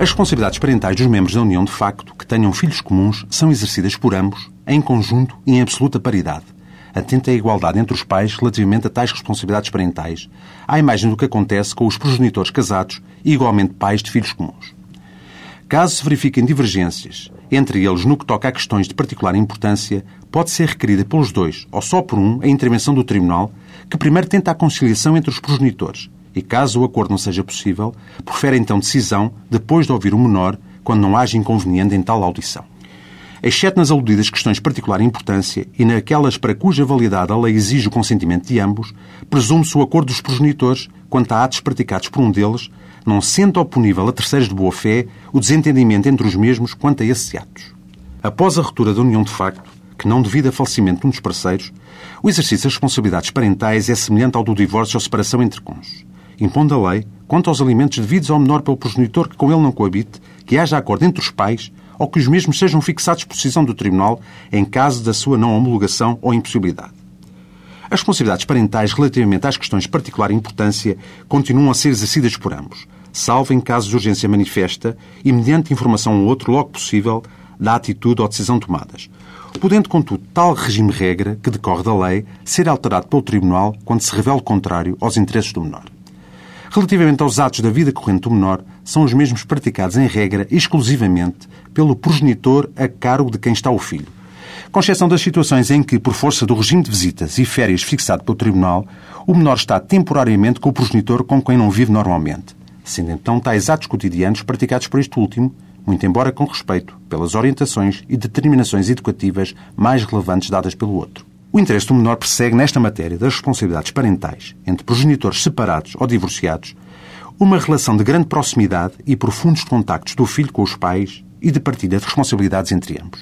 As responsabilidades parentais dos membros da união de facto que tenham filhos comuns são exercidas por ambos, em conjunto e em absoluta paridade, atenta à igualdade entre os pais relativamente a tais responsabilidades parentais, à imagem do que acontece com os progenitores casados e igualmente pais de filhos comuns. Caso se verifiquem divergências entre eles no que toca a questões de particular importância, pode ser requerida pelos dois, ou só por um, a intervenção do Tribunal, que primeiro tenta a conciliação entre os progenitores e, caso o acordo não seja possível, profere então decisão depois de ouvir o menor, quando não haja inconveniente em tal audição. Exceto nas aludidas questões de particular importância e naquelas para cuja validade a lei exige o consentimento de ambos, presume-se o acordo dos progenitores quanto a atos praticados por um deles, não sendo oponível a terceiros de boa-fé o desentendimento entre os mesmos quanto a esses atos. Após a ruptura da união de facto, que não devido a falecimento de um dos parceiros, o exercício das responsabilidades parentais é semelhante ao do divórcio ou separação entre cônjuges, impondo a lei, quanto aos alimentos devidos ao menor pelo progenitor que com ele não coabite, que haja acordo entre os pais ou que os mesmos sejam fixados por decisão do Tribunal em caso da sua não homologação ou impossibilidade. As responsabilidades parentais relativamente às questões de particular importância continuam a ser exercidas por ambos, salvo em caso de urgência manifesta e mediante informação ao outro logo possível da atitude ou decisão tomadas. Podendo, contudo, tal regime-regra, que decorre da lei, ser alterado pelo Tribunal quando se revela contrário aos interesses do menor. Relativamente aos atos da vida corrente do menor, são os mesmos praticados, em regra, exclusivamente pelo progenitor a cargo de quem está o filho, com exceção das situações em que, por força do regime de visitas e férias fixado pelo Tribunal, o menor está temporariamente com o progenitor com quem não vive normalmente, sendo então tais atos cotidianos praticados por este último, muito embora com respeito pelas orientações e determinações educativas mais relevantes dadas pelo outro. O interesse do menor persegue, nesta matéria das responsabilidades parentais entre progenitores separados ou divorciados, uma relação de grande proximidade e profundos contactos do filho com os pais e de partilha de responsabilidades entre ambos.